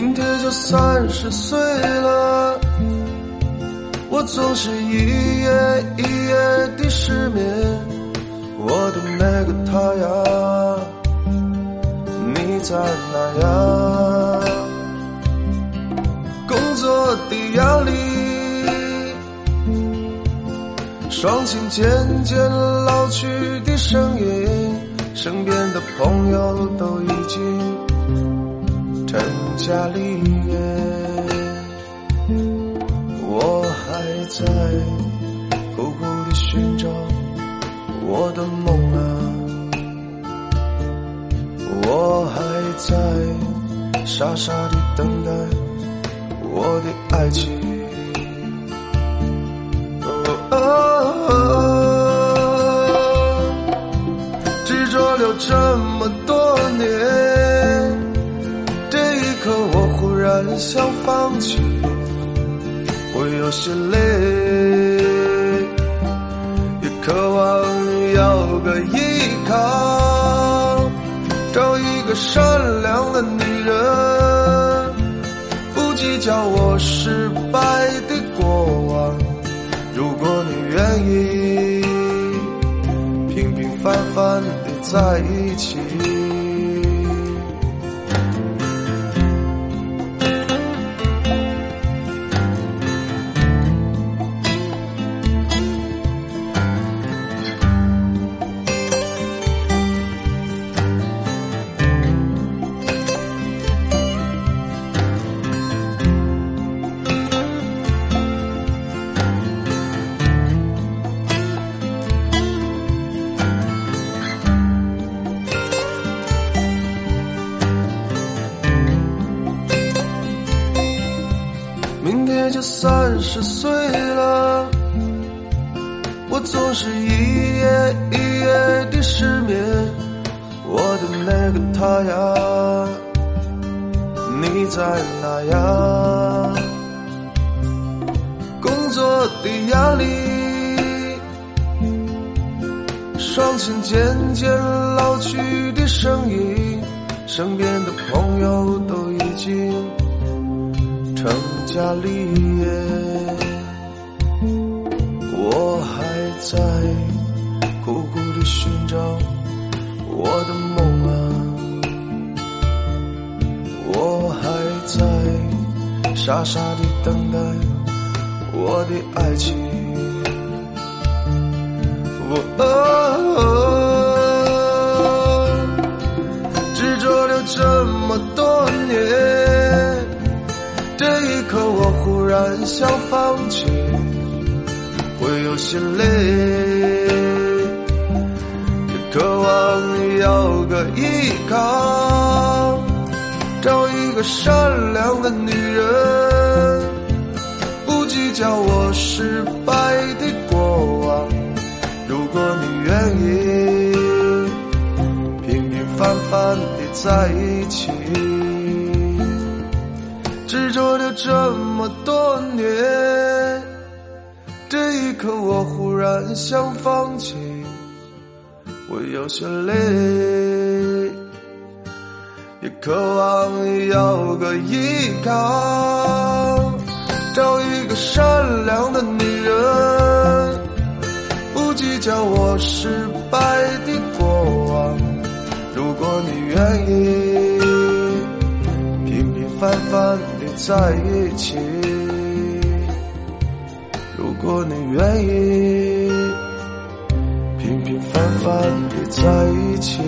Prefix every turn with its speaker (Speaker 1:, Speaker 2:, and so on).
Speaker 1: 明天就三十岁了，我总是一夜一夜的失眠。我的那个他呀，你在哪呀？工作的压力，双亲渐渐老去的声音，身边的朋友都已经。成家立业，我还在苦苦的寻找我的梦啊，我还在傻傻的等待我的爱情。执着了这么多想放弃，我有些累，也渴望有个依靠，找一个善良的女人，不计较我失败的过往。如果你愿意，平平凡凡的在一起。三十岁了，我总是一夜一夜的失眠。我的那个他呀，你在哪呀？工作的压力，双亲渐渐老去的声音，身边的朋友都已经。成家立业，我还在苦苦的寻找我的梦啊，我还在傻傻的等待我的爱情。我执着了这么多年。然想放弃，会有些累，也渴望有个依靠，找一个善良的女人，不计较我失败的过往。如果你愿意，平平凡凡的在一起。这么多年，这一刻我忽然想放弃，我有些累，也渴望有个依靠，找一个善良的女人，不计较我失败的过往。如果你愿意，平平凡凡。在一起，如果你愿意，平平凡凡的在一起。